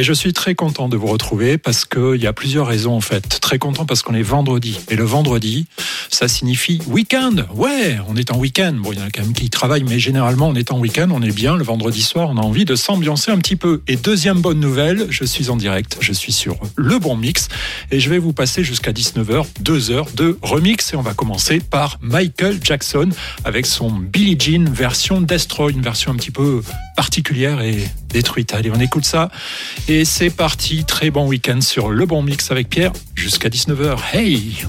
Et je suis très content de vous retrouver parce qu'il y a plusieurs raisons en fait. Très content parce qu'on est vendredi. Et le vendredi, ça signifie week-end. Ouais, on est en week-end. Bon, il y en a quand même qui travaillent, mais généralement on est en week-end, on est bien. Le vendredi soir, on a envie de s'ambiancer un petit peu. Et deuxième bonne nouvelle, je suis en direct, je suis sur Le Bon Mix et je vais vous passer jusqu'à 19h, 2 heures de remix. Et on va commencer par Michael Jackson avec son Billie Jean version Destroy, une version un petit peu particulière et détruite. Allez, on écoute ça. Et c'est parti. Très bon week-end sur Le Bon Mix avec Pierre jusqu'à 19h. Hey!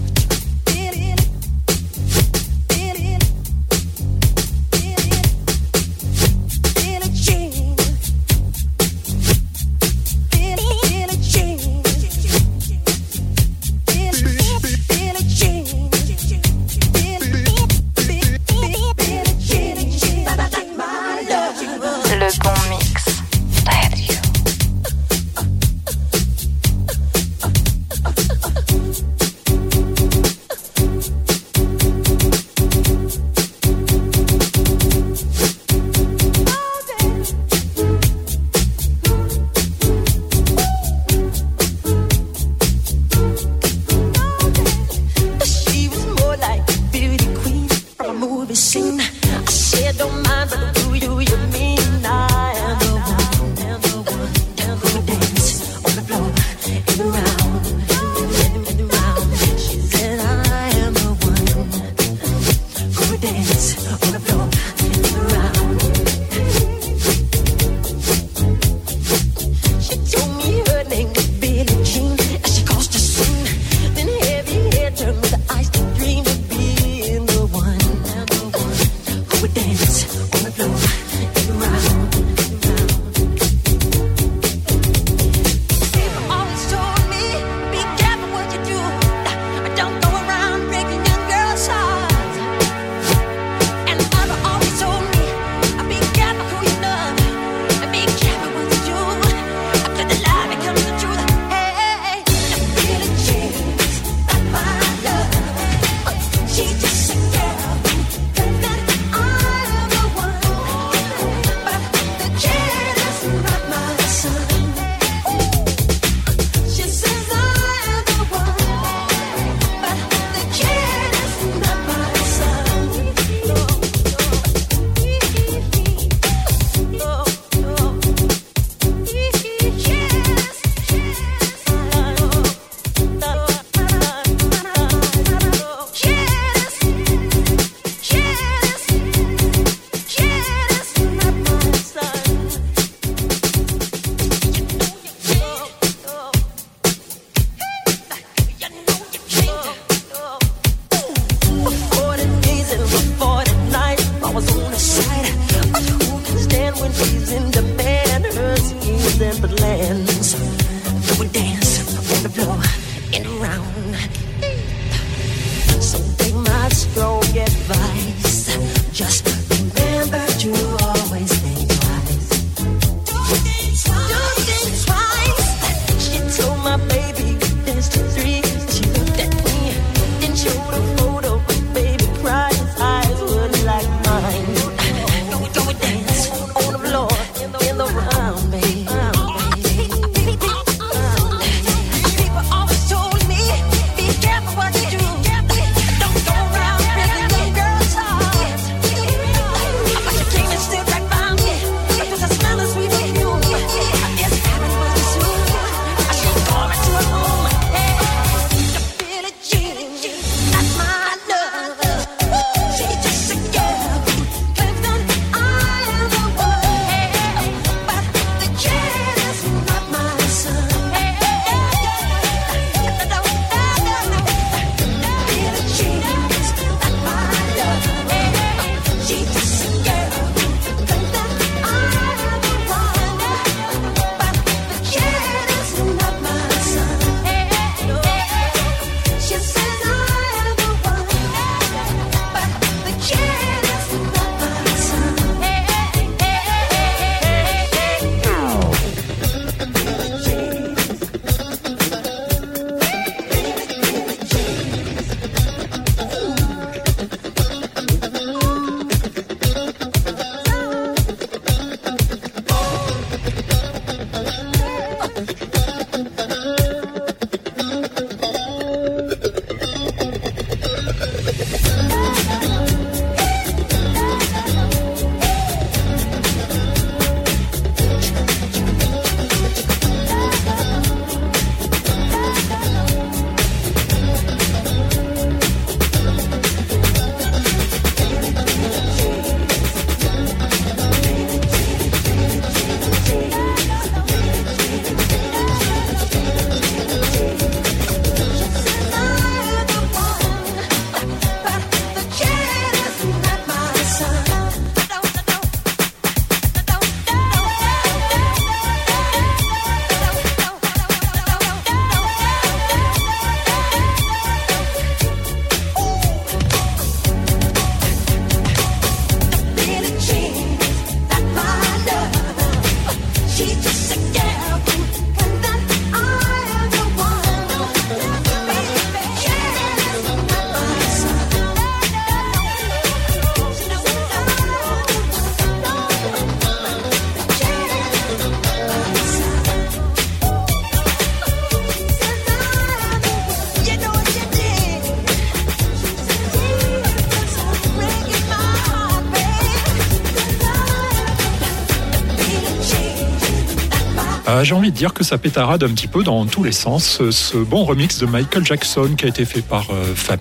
Ah, j'ai envie de dire que ça pétarade un petit peu dans tous les sens. Ce bon remix de Michael Jackson qui a été fait par euh, Fab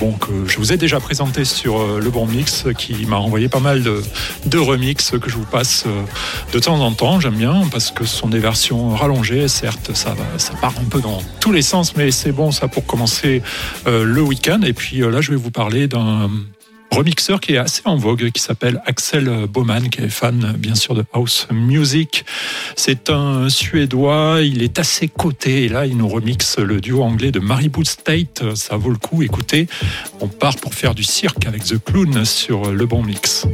bon, que je vous ai déjà présenté sur euh, Le Bon Mix, qui m'a envoyé pas mal de, remix que je vous passe euh, de temps en temps. J'aime bien parce que ce sont des versions rallongées. Certes, ça, ça part un peu dans tous les sens, mais c'est bon ça pour commencer le week-end. Et puis là, je vais vous parler d'un remixeur qui est assez en vogue, qui s'appelle Axel Baumann, qui est fan bien sûr de house music. C'est un Suédois, il est assez coté et là il nous remixe le duo anglais de Maribou State. Ça vaut le coup, écoutez, on part pour faire du cirque avec The Clown sur le bon mix.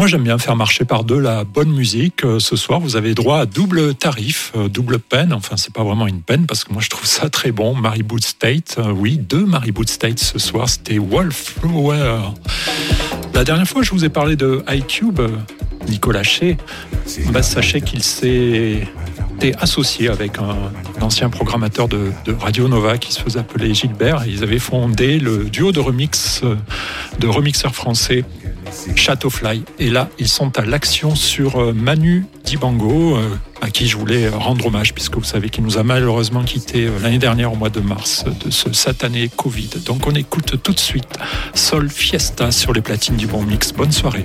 Moi, j'aime bien faire marcher par deux la bonne musique. Euh, ce soir, vous avez droit à double tarif, euh, double peine. Enfin, c'est pas vraiment une peine parce que moi, je trouve ça très bon. Mary Boot State, euh, oui, deux Mary Boot State ce soir. C'était Wallflower. La dernière fois, je vous ai parlé de iCube, Nicolas Shea. Bah, sachez qu'il s'est associé avec un, ancien programmateur de, Radio Nova qui se faisait appeler Gilbert. Ils avaient fondé le duo de remix de remixeurs français Fly. Et là, ils sont à l'action sur euh, Manu Dibango, euh, à qui je voulais rendre hommage, puisque vous savez qu'il nous a malheureusement quitté euh, l'année dernière au mois de mars de ce satané Covid. Donc on écoute tout de suite Sol Fiesta sur les platines du Bon Mix. Bonne soirée.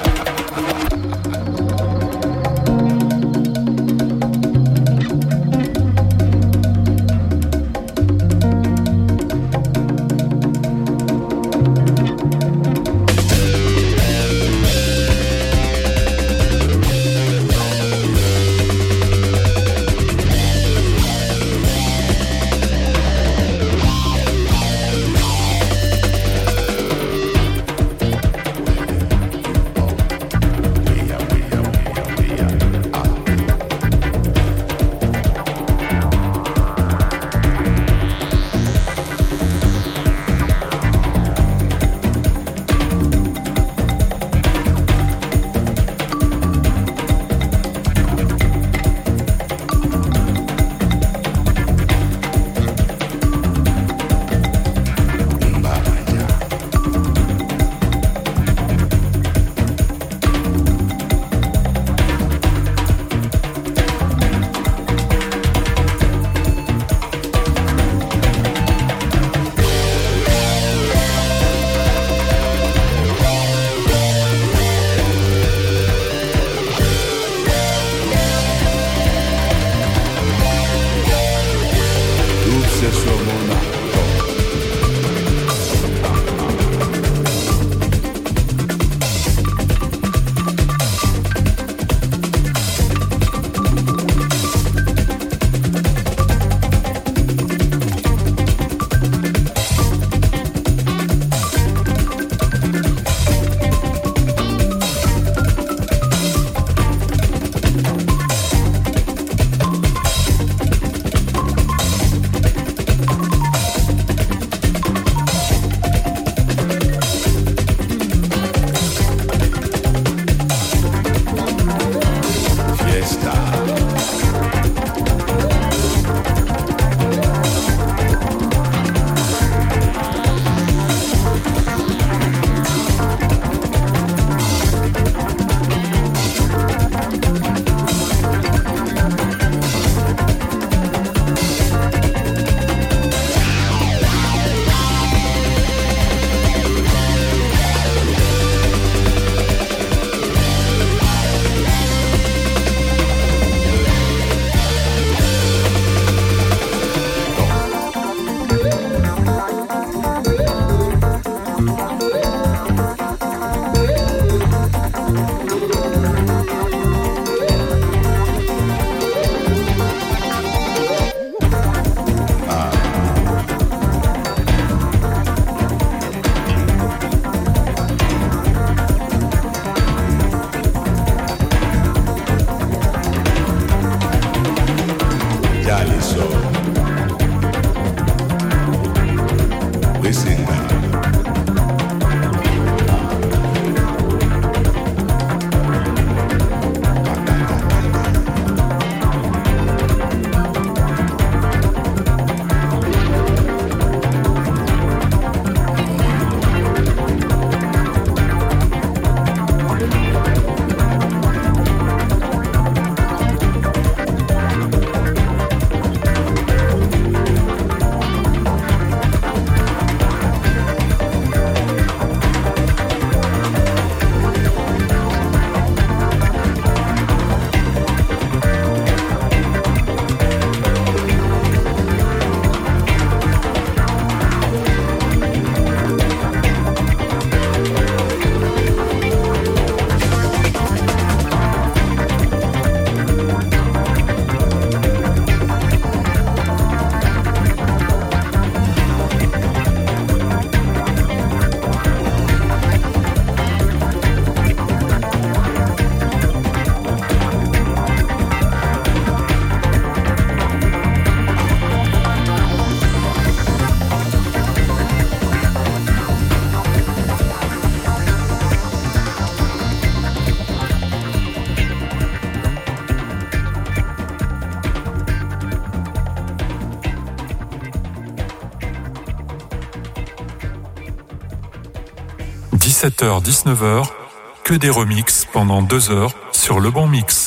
17h-19h, que des remixes pendant deux heures sur le bon mix.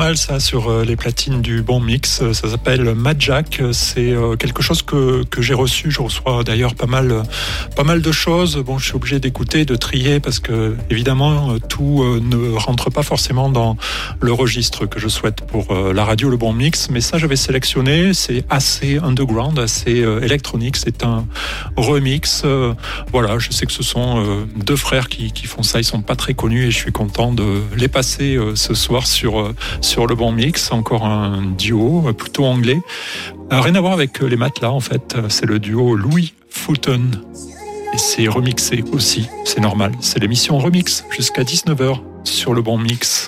Mal ça sur les platines du bon mix. Ça s'appelle Jack. C'est quelque chose que, que j'ai reçu. Je reçois d'ailleurs pas mal, pas mal de choses. Bon, je suis obligé d'écouter, de trier parce que évidemment tout ne rentre pas forcément dans le registre que je souhaite pour la radio Le Bon Mix. Mais ça, j'avais sélectionné. C'est assez underground, assez électronique. C'est un remix. voilà, je sais que ce sont deux frères qui, qui font ça. Ils sont pas très connus et je suis content de les passer ce soir sur, sur le bon mix. Encore un duo plutôt anglais. rien à voir avec les matelas en fait. C'est le duo Louis Fulton. Et c'est remixé aussi, c'est normal. C'est l'émission Remix jusqu'à 19h sur le bon mix.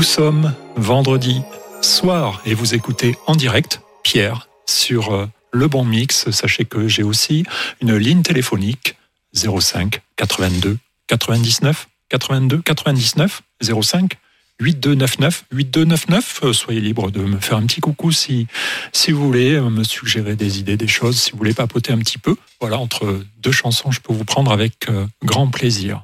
Nous sommes vendredi soir et vous écoutez en direct Pierre sur euh, le bon mix. Sachez que j'ai aussi une ligne téléphonique 05 82 99 82 99 05 8299 8299. Soyez libre de me faire un petit coucou si, si vous voulez euh, me suggérer des idées, des choses, si vous voulez papoter un petit peu. Voilà, entre deux chansons, je peux vous prendre avec euh, grand plaisir.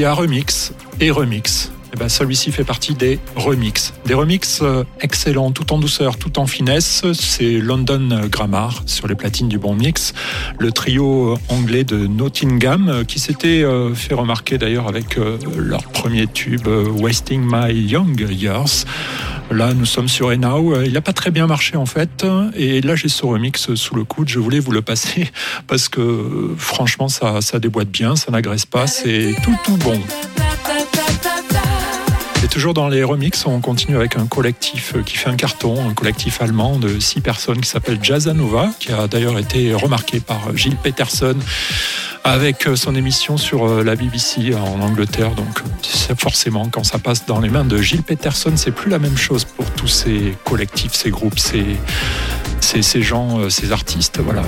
Y a remix et remix. Eh ben, celui-ci fait partie des remix. Des remix euh, excellents, tout en douceur, tout en finesse. C'est London Grammar sur les platines du bon mix. Le trio anglais de Nottingham euh, qui s'était euh, fait remarquer d'ailleurs avec leur premier tube Wasting My Young Years. Là, nous sommes sur Enau. Il n'a pas très bien marché en fait. Et là, j'ai ce remix sous le coude. Je voulais vous le passer parce que franchement, ça, ça déboîte bien, ça n'agresse pas. C'est tout, tout bon. Et toujours dans les remix, on continue avec un collectif qui fait un carton, un collectif allemand de six personnes qui s'appelle Jazzanova, qui a d'ailleurs été remarqué par Gilles Peterson avec son émission sur la BBC en Angleterre. Donc forcément, quand ça passe dans les mains de Gilles Peterson, c'est plus la même chose pour tous ces collectifs, ces groupes, ces, ces, ces gens, ces artistes. Voilà.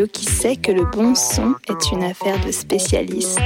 Qui sait que le bon son est une affaire de spécialistes.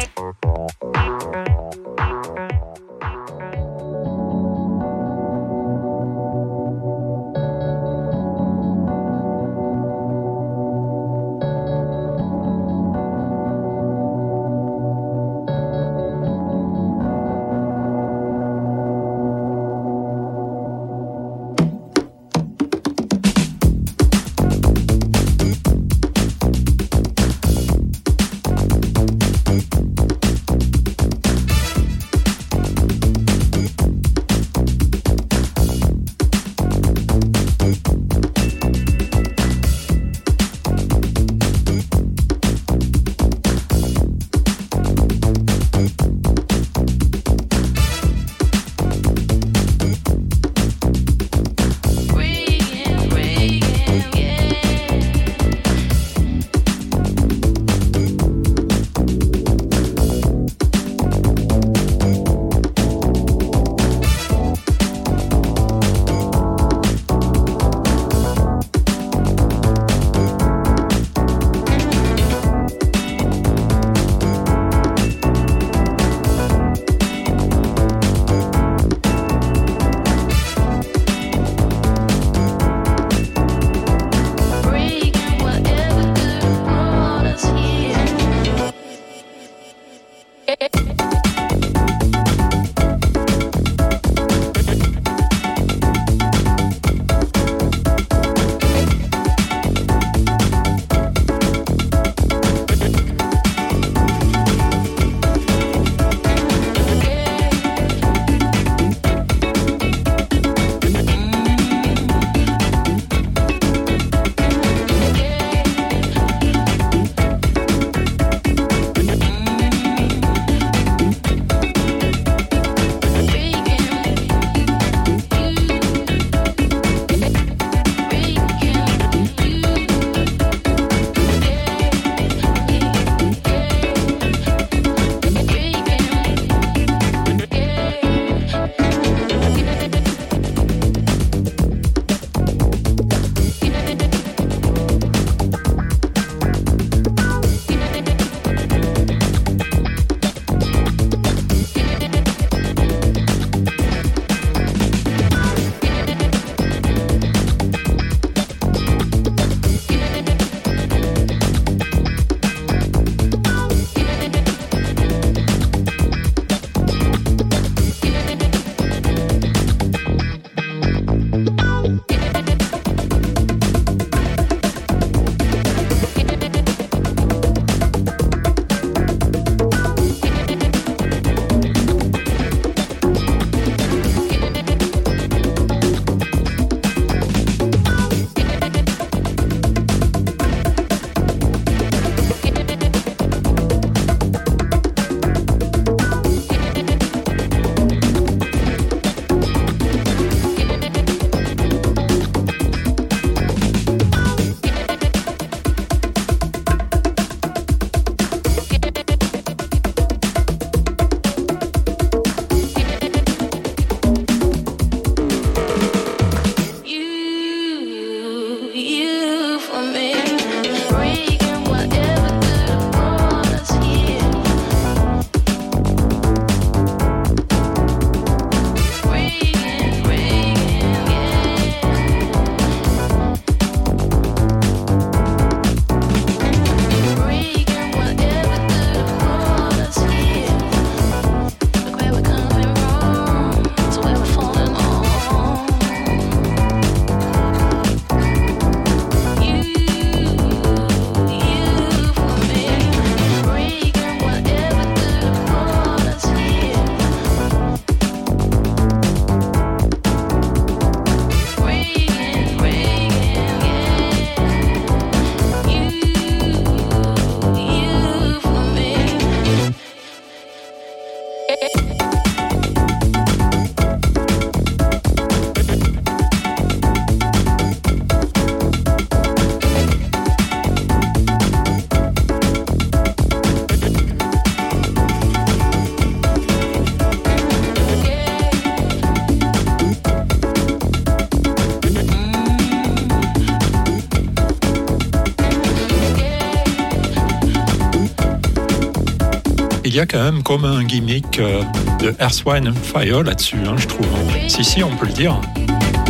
Y a quand même comme un gimmick euh, de Earth, Wine Fire là-dessus, hein, je trouve. Si, si, on peut le dire.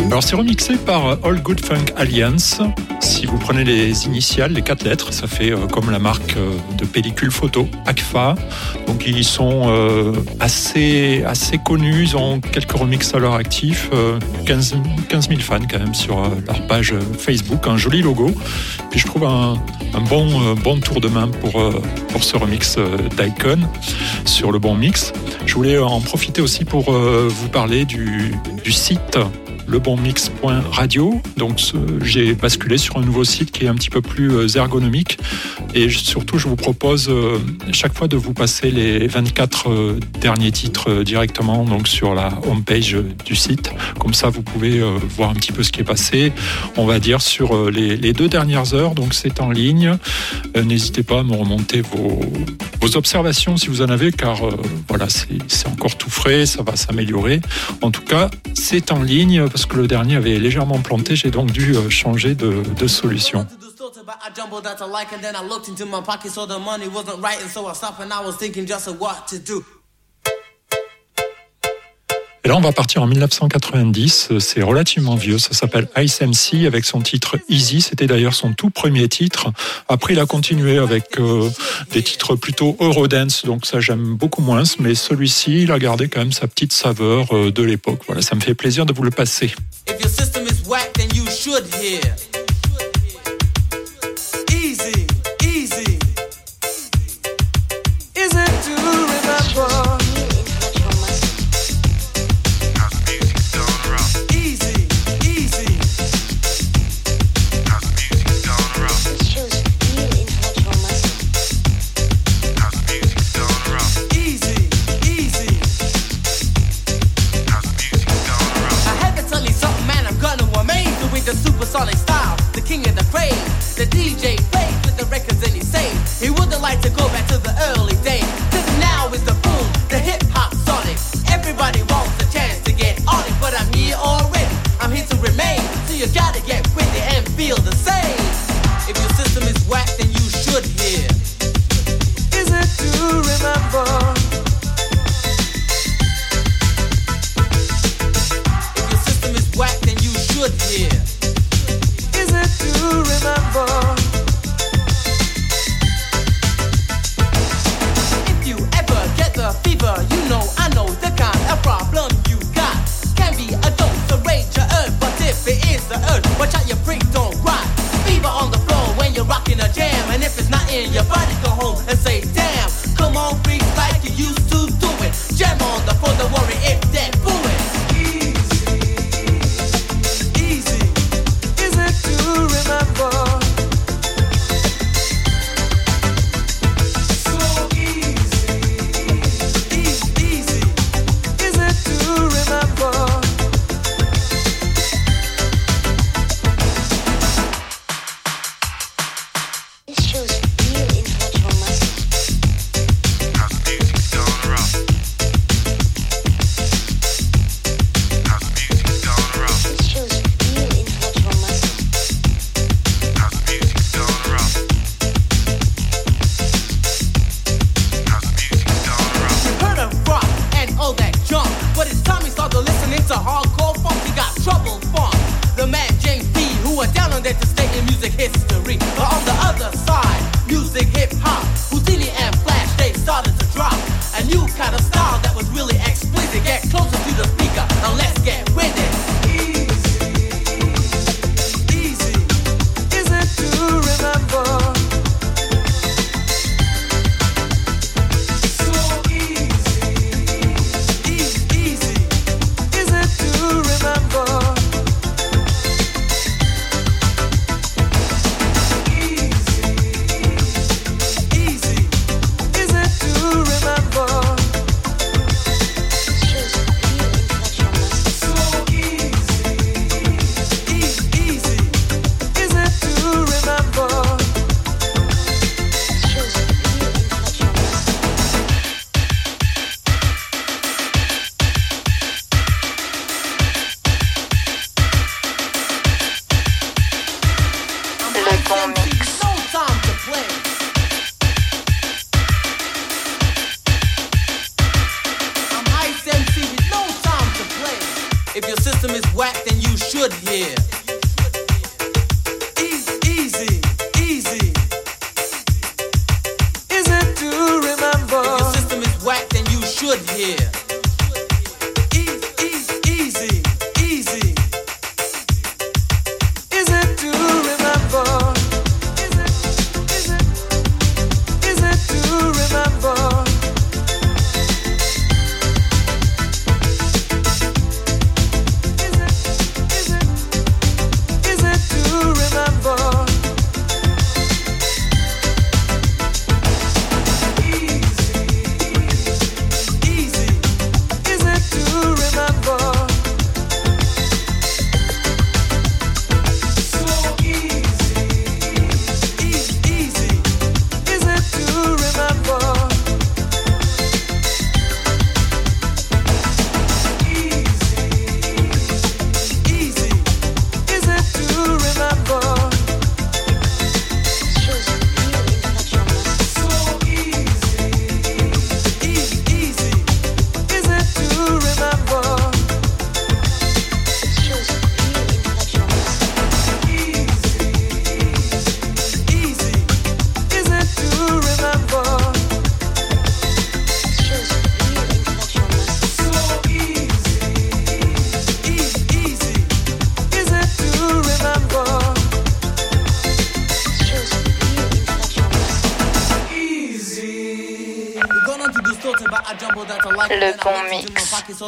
Alors c'est remixé par All Good Funk Alliance. Si vous prenez les initiales, les quatre lettres, ça fait euh, comme la marque euh, de pellicule photo, ACFA. Donc ils sont euh, assez, assez connus, ils ont quelques remixes à leur actif, 15, 15 000 fans quand même sur leur page Facebook, un joli logo. Puis je trouve un, bon, bon tour de main pour, pour ce remix d'Icon sur le bon mix. Je voulais en profiter aussi pour vous parler du site lebonmix.radio. Donc j'ai basculé sur un nouveau site qui est un petit peu plus euh, ergonomique et surtout je vous propose euh, chaque fois de vous passer les 24 euh, derniers titres directement donc sur la homepage du site. Comme ça vous pouvez voir un petit peu ce qui est passé. On va dire sur les, deux dernières heures. Donc c'est en ligne. N'hésitez pas à me remonter vos, vos observations si vous en avez car voilà c'est encore tout frais, ça va s'améliorer. En tout cas c'est en ligne parce que le dernier avait légèrement planté, j'ai donc dû euh, changer de, de solution. Et là, on va partir en 1990. C'est relativement vieux. Ça s'appelle Ice MC avec son titre Easy. C'était d'ailleurs son tout premier titre. Après, il a continué avec euh, des titres plutôt Eurodance. Donc ça, j'aime beaucoup moins. Mais celui-ci, il a gardé quand même sa petite saveur euh, de l'époque. Voilà, ça me fait plaisir de vous le passer. DJ plays with the records and he saying he wouldn't like to go back to the early days. Cause now is the boom, the hip hop sonic. Everybody wants a chance to get on it, but I'm here already. I'm here to remain, so you gotta get with it and feel the same. If your system is whack, then you should hear. Is it to remember? If your system is whack, then you should hear. Is it to remember? fever. You know, I know the kind of problem you got. Can be a dose, a rage, a urge, but if it is the urge, watch out your freak don't rot. Fever on the floor when you're rocking a jam, and if it's not in your body, go home and say, damn. Come on, freak, like you used to do it. Jam on the floor, don't worry if that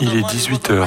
Il est 18h. Bon,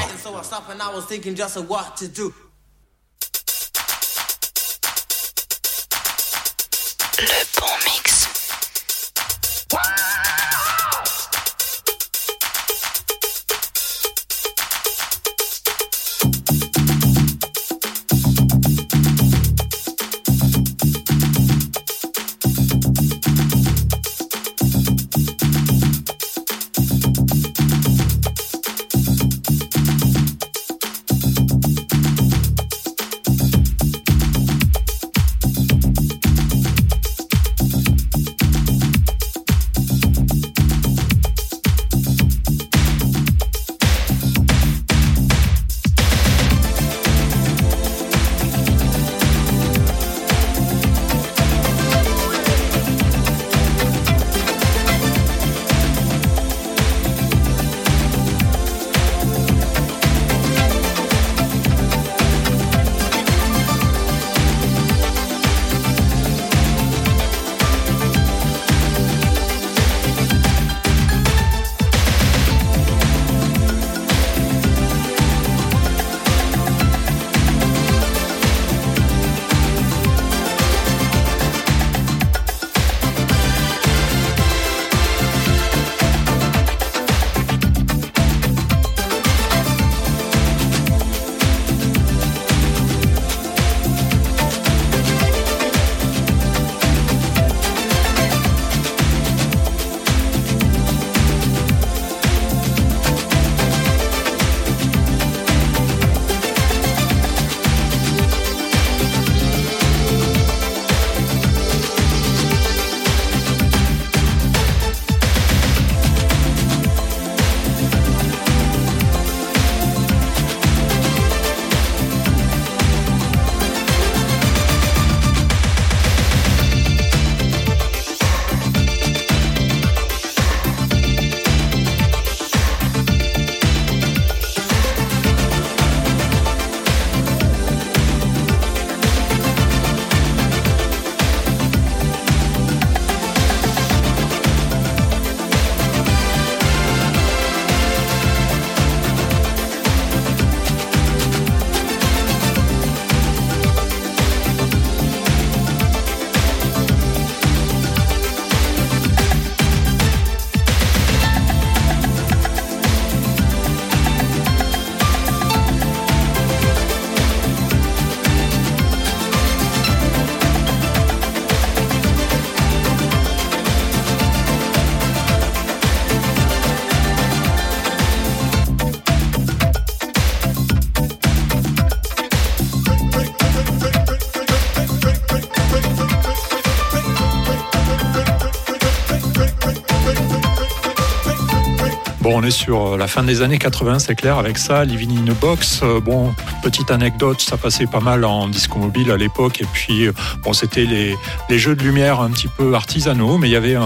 on est sur la fin des années 80, c'est clair, avec ça, Living in a Box. Bon, petite anecdote, ça passait pas mal en disco mobile à l'époque, et puis, bon, c'était les, jeux de lumière un petit peu artisanaux, mais il y avait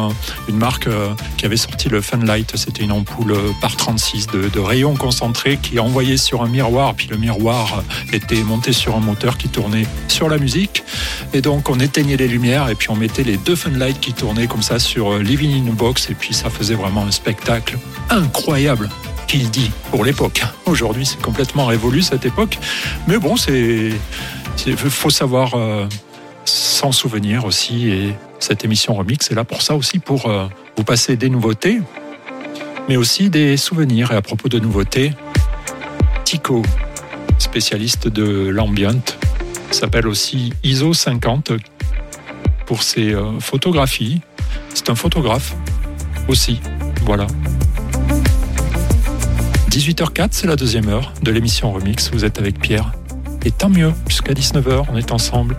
une marque qui avait sorti le Funlight, c'était une ampoule par 36 de, de rayons concentrés qui envoyait sur un miroir, puis le miroir était monté sur un moteur qui tournait sur la musique, et donc on éteignait les lumières, et puis on mettait les deux Funlight qui tournaient comme ça sur Living in a Box, et puis ça faisait vraiment un spectacle incroyable qu'il dit pour l'époque. Aujourd'hui, c'est complètement révolu cette époque, mais bon, c'est faut savoir euh, s'en souvenir aussi. Et cette émission remix est là pour ça aussi, pour euh, vous passer des nouveautés, mais aussi des souvenirs. Et à propos de nouveautés, Tico, spécialiste de l'ambient, s'appelle aussi ISO 50 pour ses euh, photographies. C'est un photographe aussi. Voilà. 18h04, c'est la deuxième heure de l'émission Remix. Vous êtes avec Pierre. Et tant mieux, jusqu'à 19h, on est ensemble.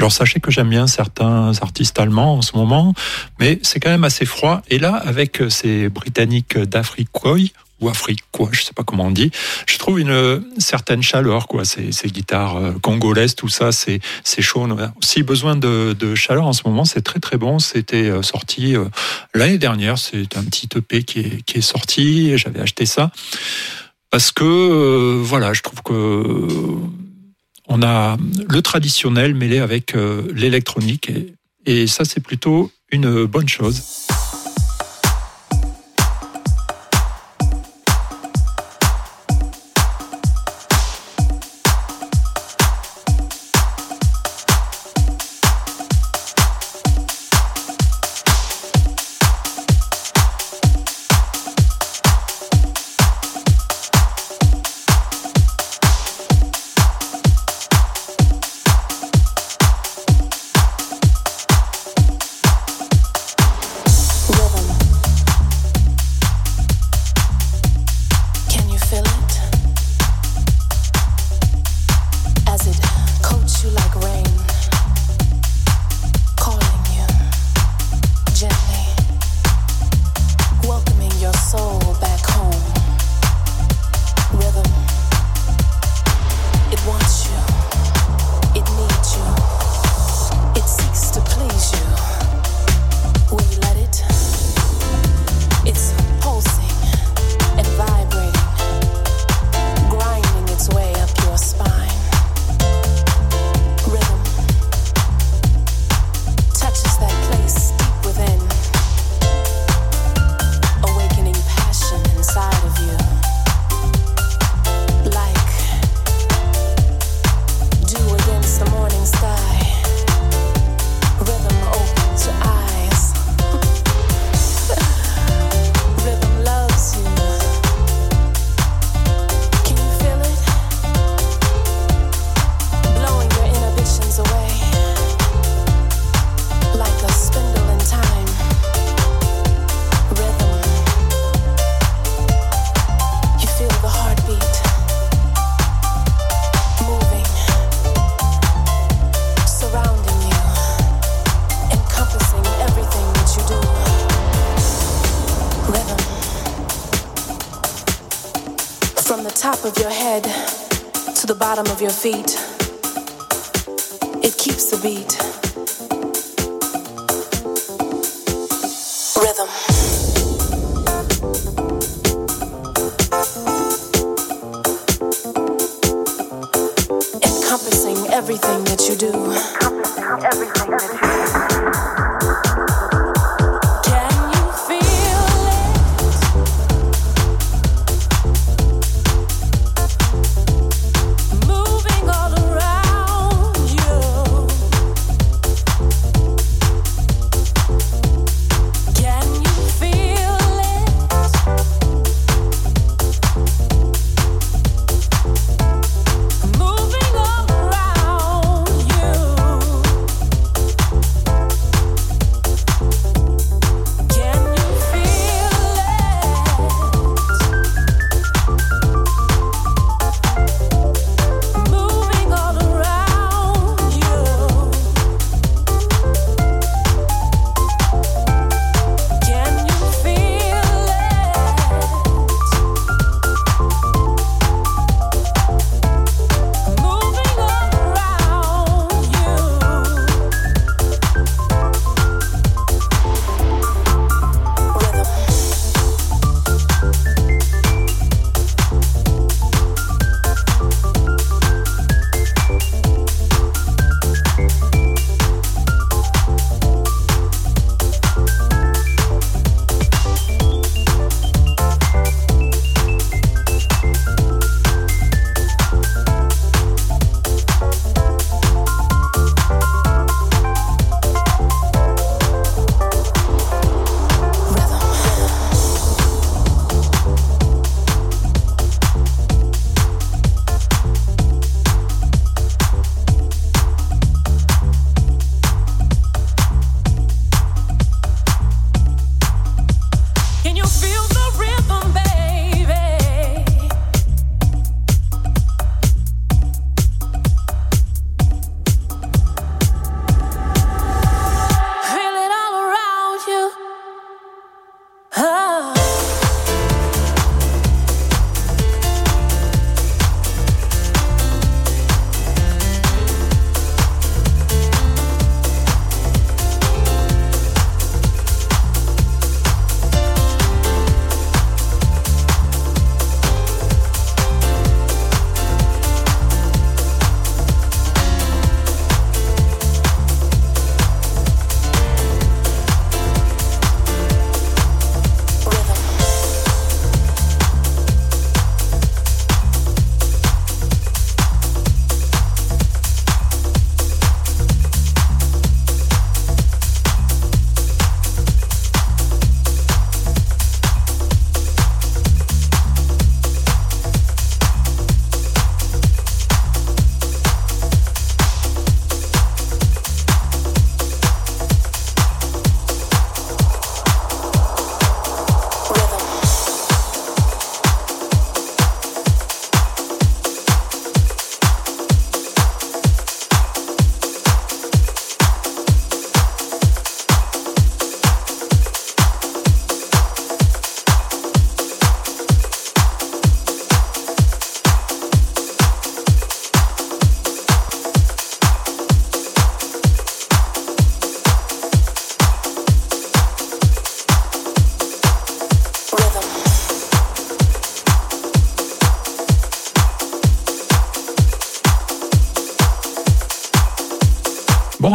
Alors sachez que j'aime bien certains artistes allemands en ce moment, mais c'est quand même assez froid. Et là, avec ces Britanniques d'Afriquois, ou afriquois, je sais pas comment on dit. Je trouve une certaine chaleur, quoi. Ces, guitares euh, congolaises, tout ça, c'est c'est chaud. On a aussi besoin de, de chaleur en ce moment. C'est très très bon. C'était euh, sorti euh, l'année dernière. C'est un petit EP qui est qui est sorti. J'avais acheté ça parce que voilà, je trouve que on a le traditionnel mêlé avec l'électronique et, et ça c'est plutôt une bonne chose.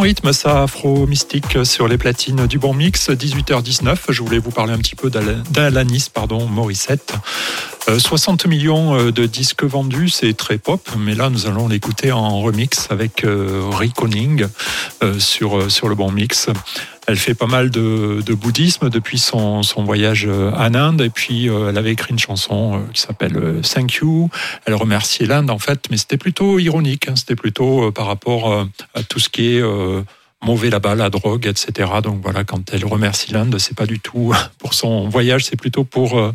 Rythme, ça, Afro Mystique sur les platines du bon mix, 18h19. Je voulais vous parler un petit peu d'Alanis, pardon, Morissette. 60 euh, millions euh, de disques vendus, c'est très pop, mais là nous allons l'écouter en remix avec euh, Rick sur, sur le bon mix. Elle fait pas mal de, bouddhisme depuis son, voyage en Inde et puis elle avait écrit une chanson qui s'appelle Thank You. Elle remerciait l'Inde en fait, mais c'était plutôt ironique, hein. c'était plutôt par rapport tout ce qui est mauvais là-bas, la drogue, etc. Donc voilà, quand elle remercie l'Inde, c'est pas du tout pour son voyage, c'est plutôt pour euh,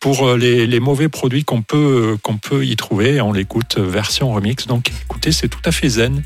pour euh, les, les mauvais produits qu'on peut qu'on peut y trouver. On l'écoute version remix. Donc écoutez, c'est tout à fait zen.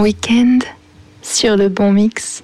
Week-end sur le bon mix.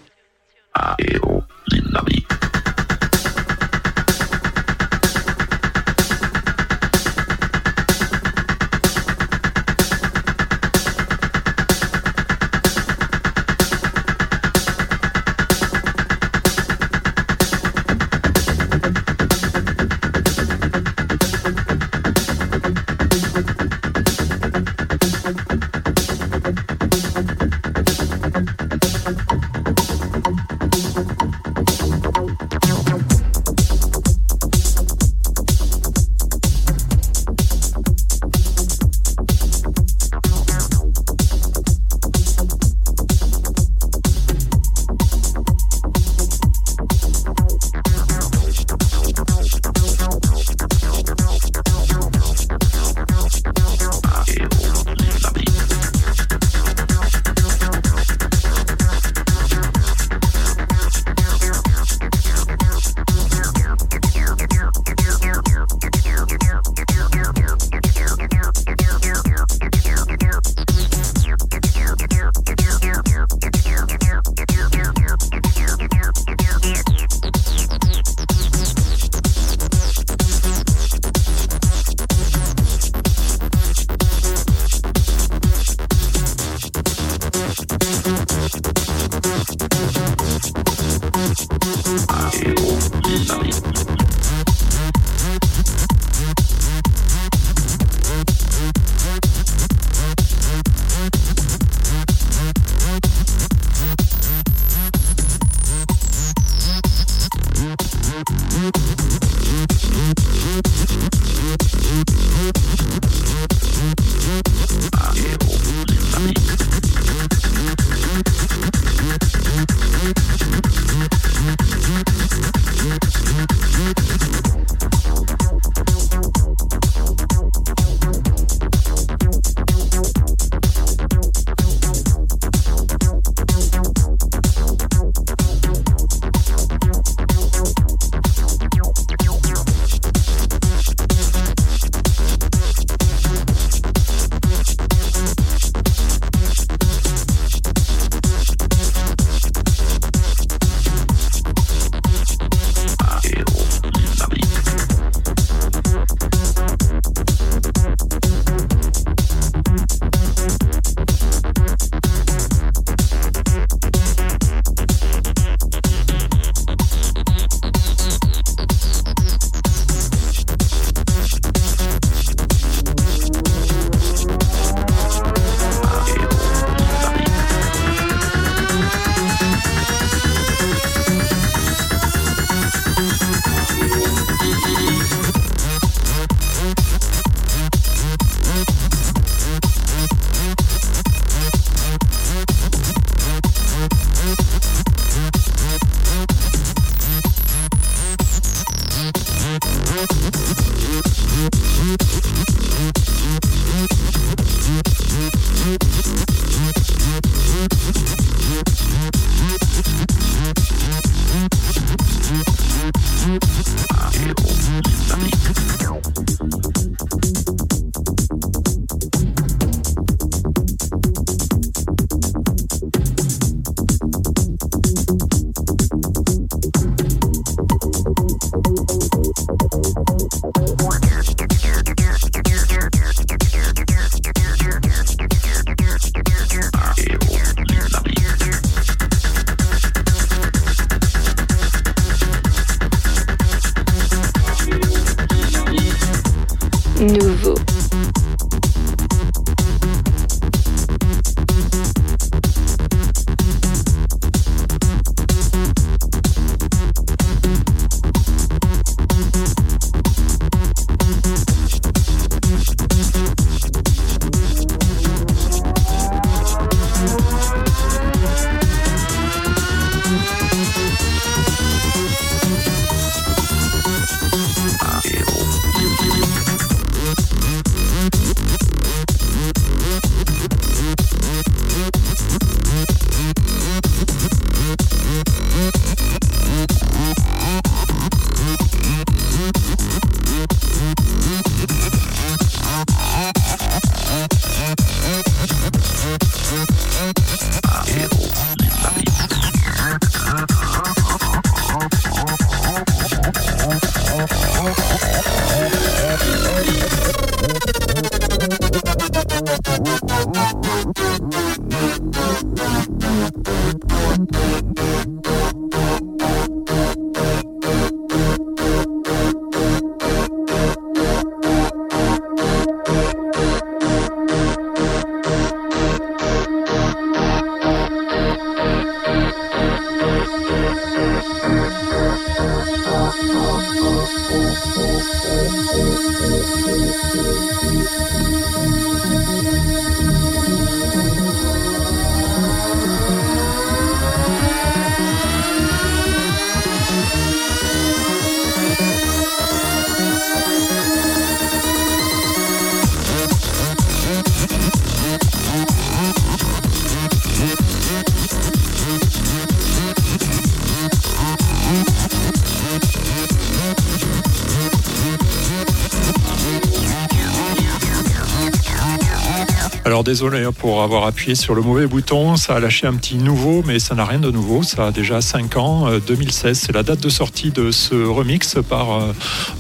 Alors désolé hein, pour avoir appuyé sur le mauvais bouton, ça a lâché un petit nouveau, mais ça n'a rien de nouveau. Ça a déjà 5 ans, 2016, c'est la date de sortie de ce remix par euh,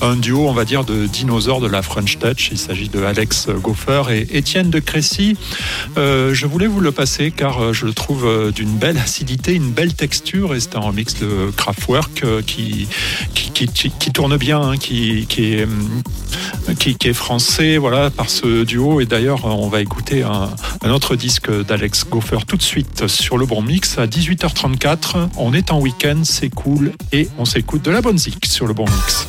un duo, on va dire, de dinosaures de la French Touch. Il s'agit de Alex Goffer et Étienne de Crécy. Euh, je voulais vous le passer car euh, je le trouve d'une belle acidité, une belle texture, et c'est un remix de Kraftwerk qui, qui, tourne bien, hein, qui, qui est français, voilà, par ce duo. Et d'ailleurs, on va écouter un, autre disque d'Alex Goffer tout de suite sur le bon mix à 18h34. On est en week-end, c'est cool, et on s'écoute de la bonne zik sur le bon mix.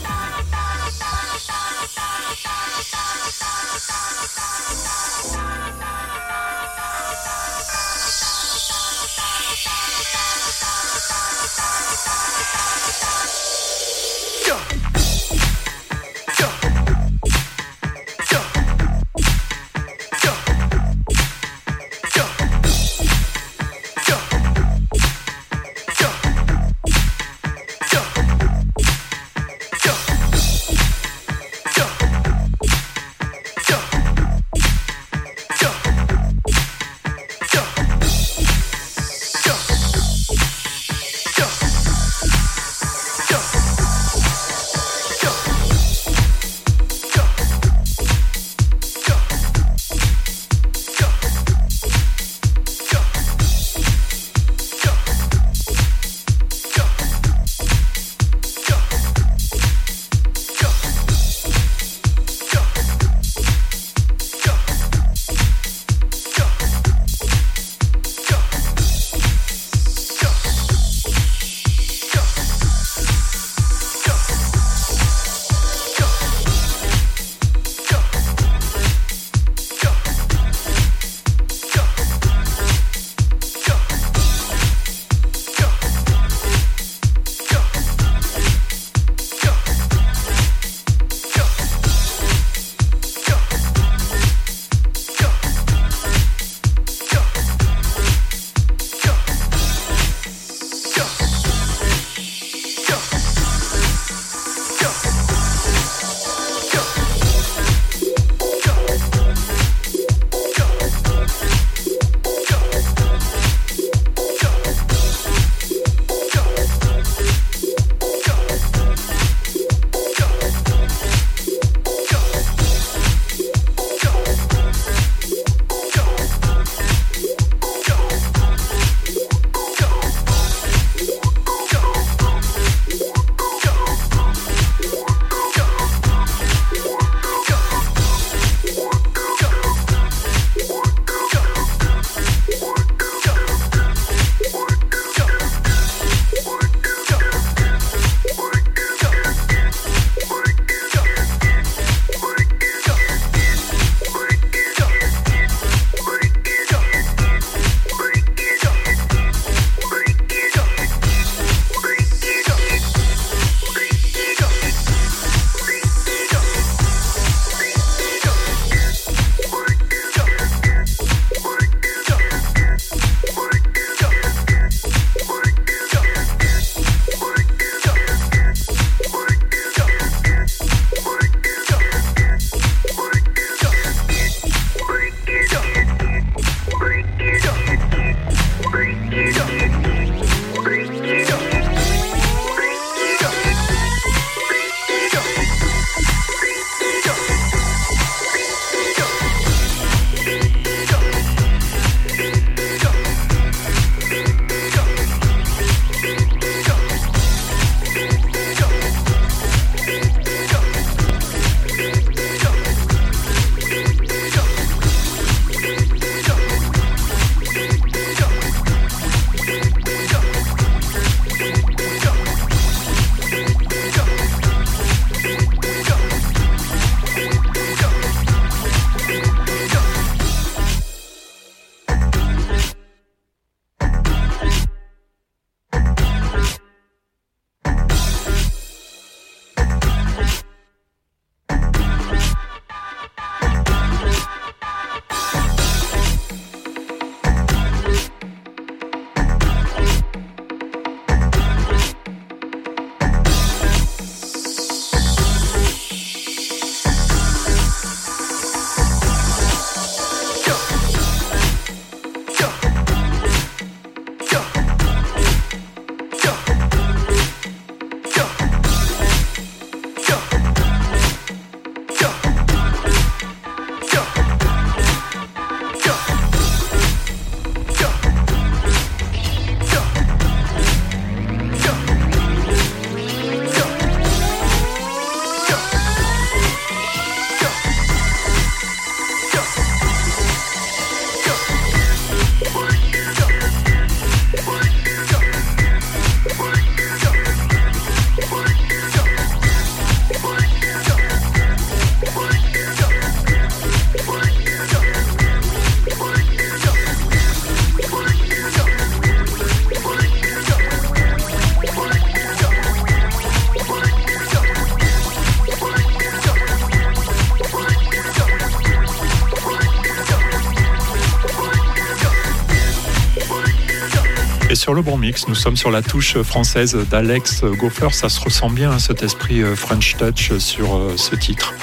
Sur le bon mix. Nous sommes sur la touche française d'Alex Goffer. Ça se ressent bien, hein, cet esprit euh, French Touch sur euh, ce titre.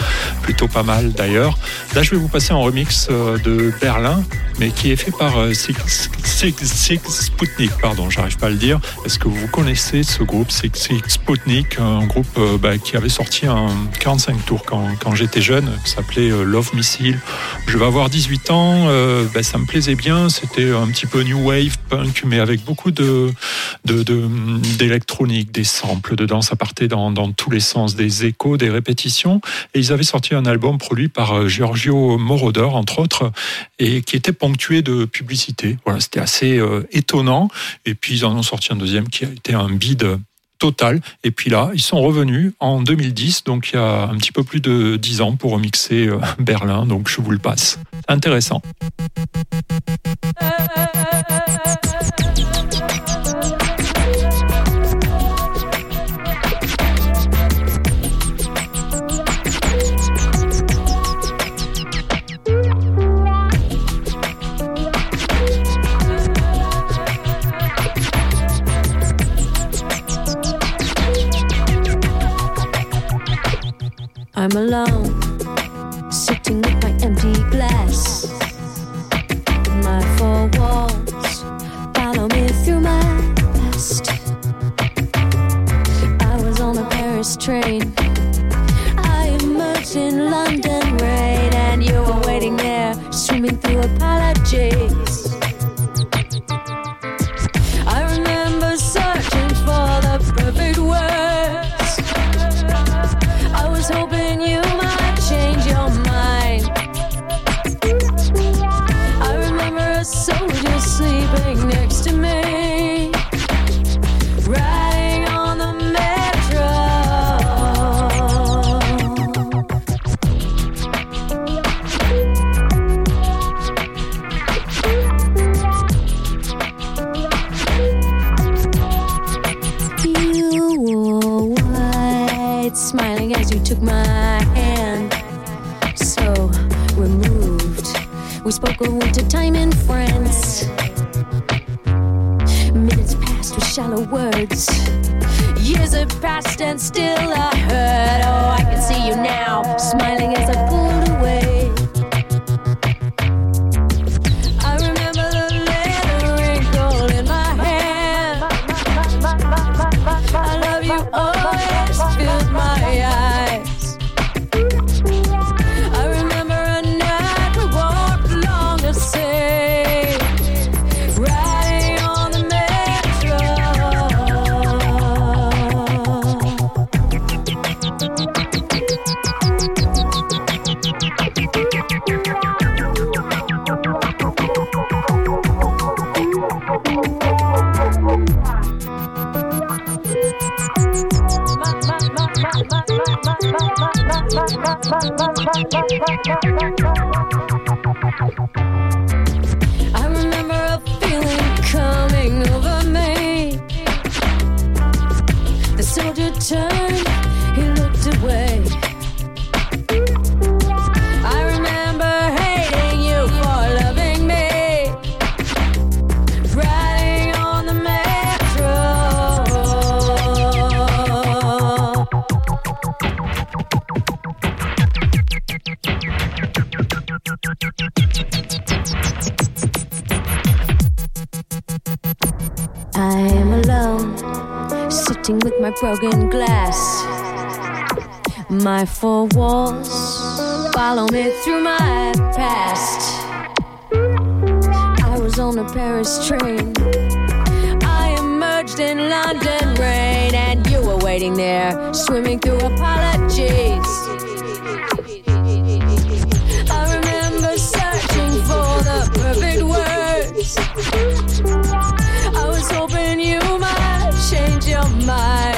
Plutôt pas mal d'ailleurs. Là, je vais vous passer en remix euh, de Berlin, mais qui est fait par Six, Sputnik. Pardon, j'arrive pas à le dire. Est-ce que vous connaissez ce groupe Six Sputnik, un groupe bah, qui avait sorti un 45 tours quand, quand j'étais jeune, qui s'appelait Love Missile. Je vais avoir 18 ans. Bah, ça me plaisait bien. C'était un petit peu new wave, punk, mais avec beaucoup de d'électronique, des samples dedans. Ça partait dans, dans, tous les sens, des échos, des répétitions. Et ils avaient sorti un album produit par euh, Giorgio Moroder, entre autres, et qui était ponctué de publicité. Voilà, c'était assez euh, étonnant. Et puis ils en ont sorti un deuxième qui a été un bide total. Et puis là, ils sont revenus en 2010, donc il y a un petit peu plus de 10 ans pour remixer euh, Berlin. Donc je vous le passe. Intéressant. I'm alone, sitting with my empty glass. My four walls follow me through my past. I was on a Paris train. I emerged in London rain, and you were waiting there, swimming through apologies. spoke of winter time in France. Minutes passed with shallow words. Years have passed and still I heard. Oh, I can see you now, smiling as I pulled away. Thank you. Broken glass. My four walls follow me through my past. I was on a Paris train. I emerged in London rain, and you were waiting there, swimming through apologies. Change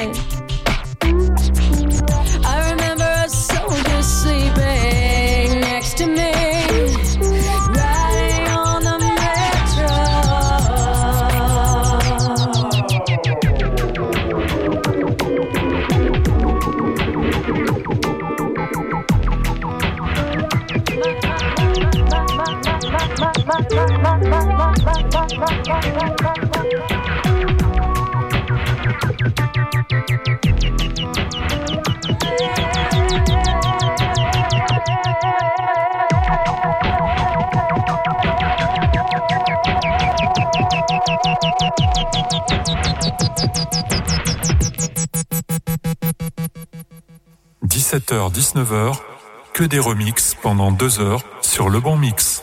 17h-19h, que des remixes pendant 2 heures sur Le Bon Mix.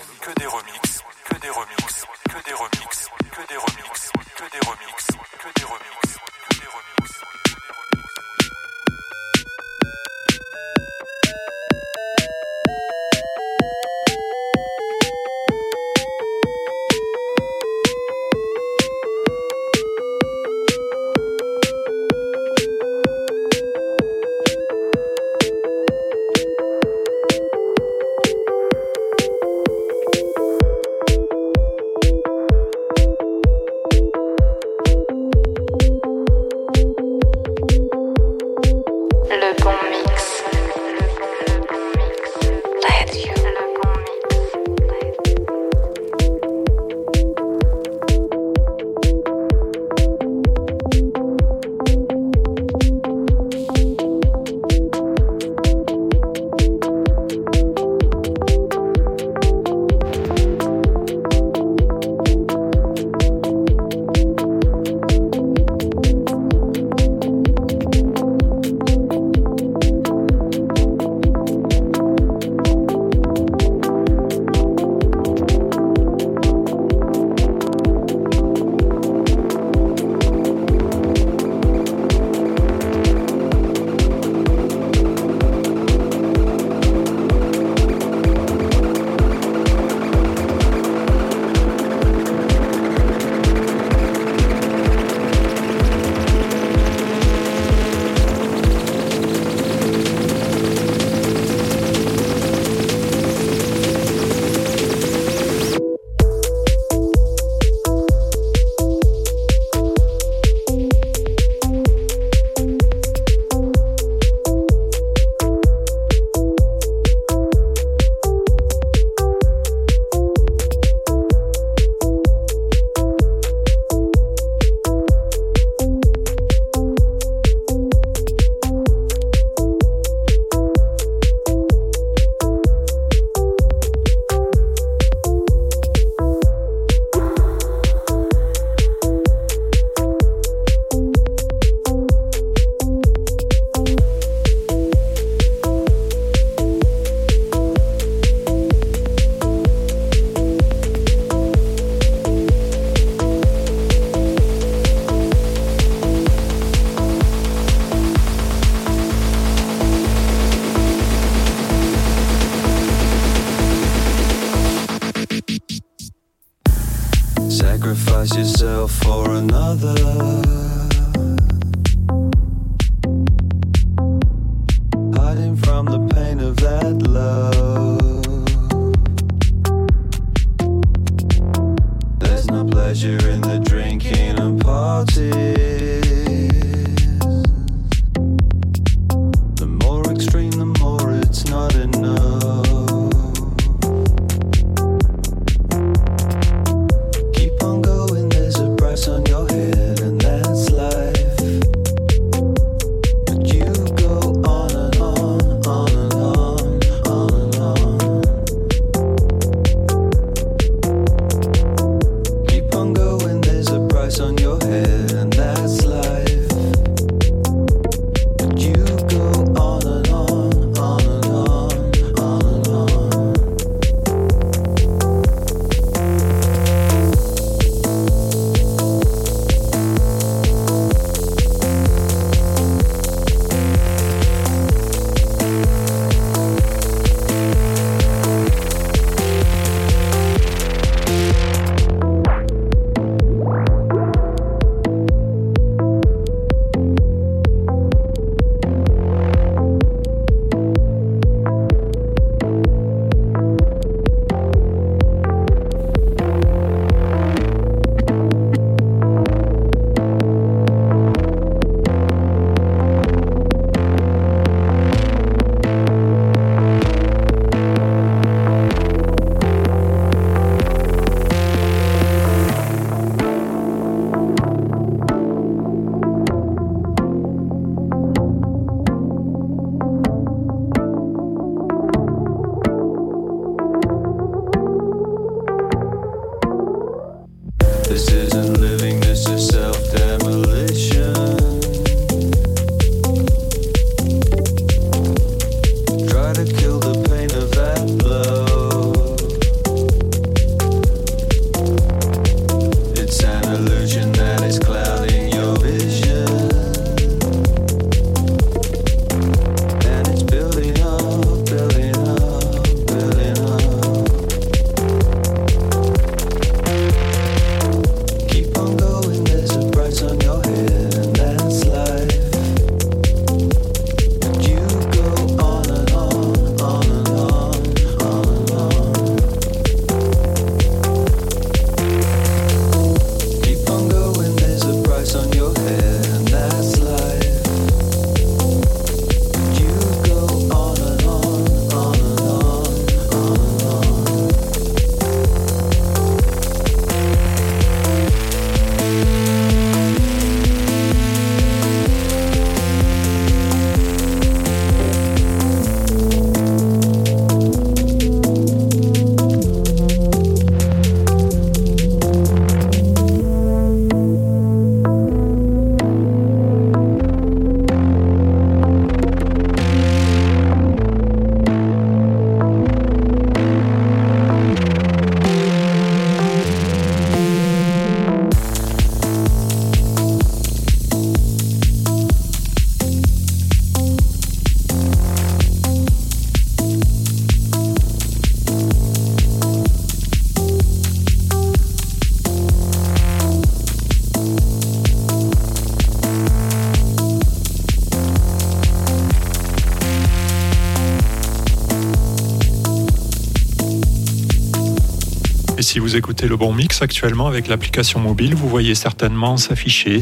Si vous écoutez le bon mix actuellement avec l'application mobile, vous voyez certainement s'afficher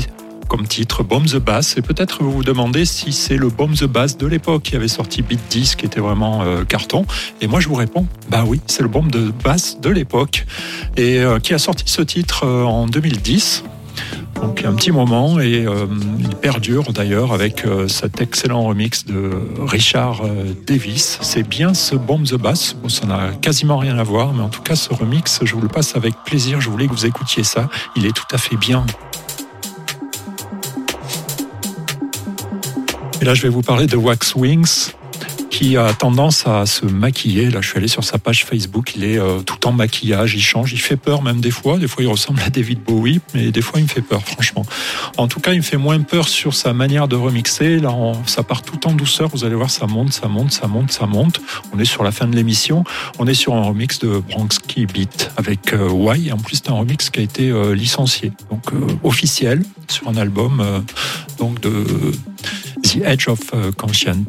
comme titre Bomb the Bass. Et peut-être vous vous demandez si c'est le Bomb the Bass de l'époque qui avait sorti Beat 10 qui était vraiment euh, carton. Et moi je vous réponds, bah oui, c'est le Bomb de Bass de l'époque. Et euh, qui a sorti ce titre euh, en 2010. Donc un petit moment et euh, il perdure d'ailleurs avec euh, cet excellent remix de Richard euh, Davis. C'est bien ce Bomb the Bass. Bon, ça n'a quasiment rien à voir, mais en tout cas ce remix, je vous le passe avec plaisir. Je voulais que vous écoutiez ça. Il est tout à fait bien. Et là, je vais vous parler de Wax Wings qui a tendance à se maquiller. Là, je suis allé sur sa page Facebook. Il est euh, tout en maquillage. Il change. Il fait peur même des fois. Des fois, il ressemble à David Bowie, mais des fois, il me fait peur, franchement. En tout cas, il me fait moins peur sur sa manière de remixer. Là, on- ça part tout en douceur. Vous allez voir, ça monte, ça monte, ça monte, ça monte. On est sur la fin de l'émission. On est sur un remix de Bronxky Beat avec euh, Y. En plus, c'est un remix qui a été euh, licencié, donc euh, officiel sur un album euh, donc de The Edge of euh, Conscient.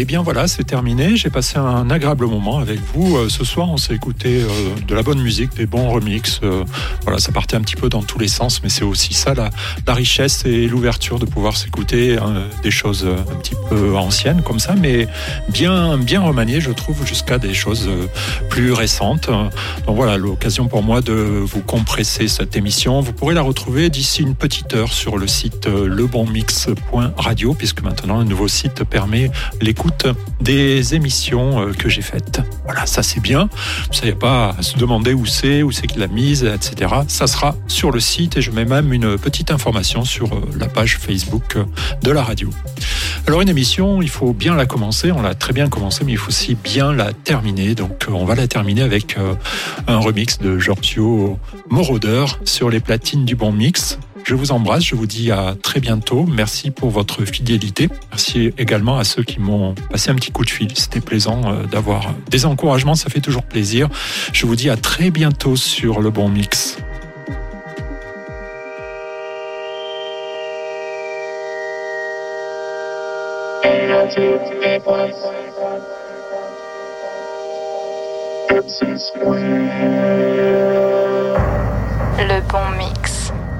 Et bien voilà, c'est terminé. J'ai passé un agréable moment avec vous. Euh, ce soir, on s'est écouté euh, de la bonne musique, des bons remixes. Euh, voilà, ça partait un petit peu dans tous les sens, mais c'est aussi ça la, la richesse et l'ouverture de pouvoir s'écouter des choses un petit peu anciennes comme ça, mais bien, bien remaniées, je trouve, jusqu'à des choses euh, plus récentes. Donc voilà, l'occasion pour moi de vous compresser cette émission. Vous pourrez la retrouver d'ici une petite heure sur le site euh, lebonmix.radio, puisque maintenant le nouveau site permet l'écoute des émissions euh, que j'ai faites. Voilà, ça c'est bien. Vous savez pas à se demander où c'est, où c'est qu'il l'a mise, etc. Ça sera sur le site et je mets même une petite information sur euh, la page Facebook euh, de la radio. Alors une émission, il faut bien la commencer, on l'a très bien commencé, mais il faut aussi bien la terminer. Donc euh, on va la terminer avec un remix de Giorgio Moroder sur les platines du bon mix. Je vous embrasse, je vous dis à très bientôt. Merci pour votre fidélité. Merci également à ceux qui m'ont passé un petit coup de fil. C'était plaisant euh, d'avoir des encouragements, ça fait toujours plaisir. Je vous dis à très bientôt sur le bon mix. Le bon mix.